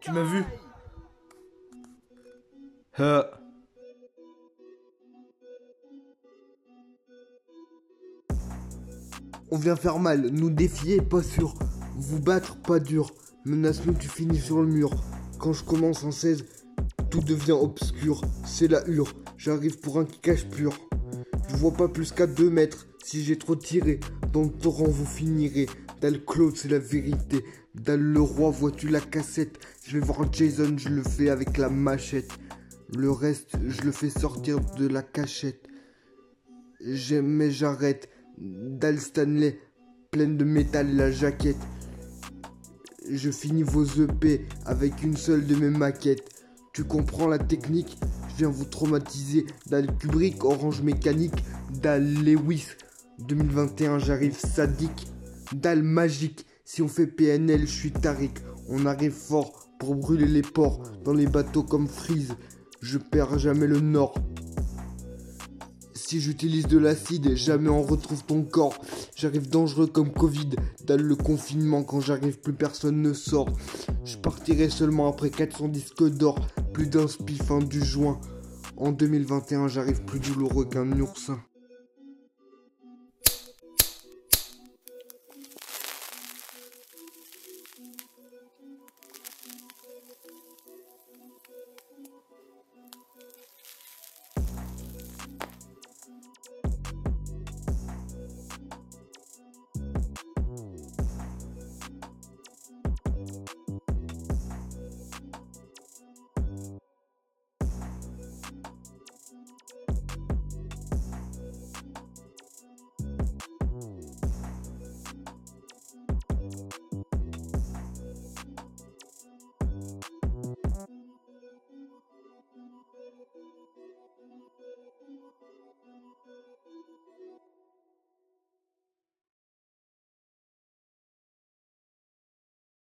Tu m'as vu Euh. On vient faire mal, nous défier, pas sûr. Vous battre, pas dur. Menace-nous, tu finis sur le mur. Quand je commence en 16, tout devient obscur. C'est la hure, j'arrive pour un cache pur. Je vois pas plus qu'à 2 mètres. Si j'ai trop tiré, dans le torrent vous finirez. Dal Claude, c'est la vérité. Dal le roi, vois-tu la cassette? Je vais voir Jason, je le fais avec la machette. Le reste, je le fais sortir de la cachette. J'aime mais j'arrête. Dal Stanley, pleine de métal la jaquette. Je finis vos EP avec une seule de mes maquettes. Tu comprends la technique? Je viens vous traumatiser. Dal Kubrick, Orange Mécanique, Dal Lewis. 2021, j'arrive sadique. Dalle magique. Si on fait PNL, je suis Tariq. On arrive fort pour brûler les ports dans les bateaux comme Freeze. Je perds jamais le nord. Si j'utilise de l'acide, jamais on retrouve ton corps. J'arrive dangereux comme Covid. Dans le confinement, quand j'arrive, plus personne ne sort. Je partirai seulement après 400 disques d'or. Plus d'un spiff fin du juin. En 2021, j'arrive plus douloureux qu'un oursin.